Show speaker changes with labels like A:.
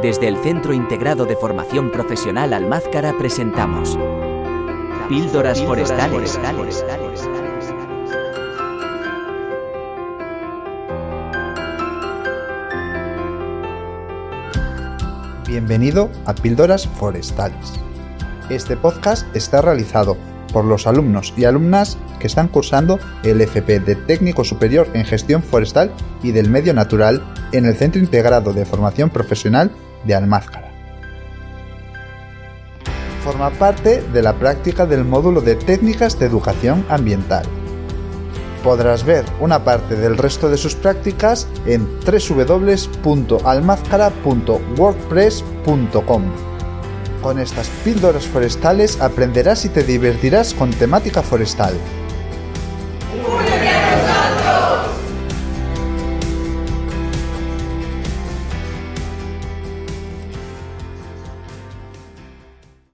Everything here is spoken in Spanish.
A: Desde el Centro Integrado de Formación Profesional Almázcara presentamos Píldoras Forestales.
B: Bienvenido a Píldoras Forestales. Este podcast está realizado por los alumnos y alumnas que están cursando el FP de Técnico Superior en Gestión Forestal y del Medio Natural en el Centro Integrado de Formación Profesional de Almázcara. Forma parte de la práctica del módulo de Técnicas de Educación Ambiental. Podrás ver una parte del resto de sus prácticas en www.almazcara.wordpress.com. Con estas píldoras forestales aprenderás y te divertirás con temática forestal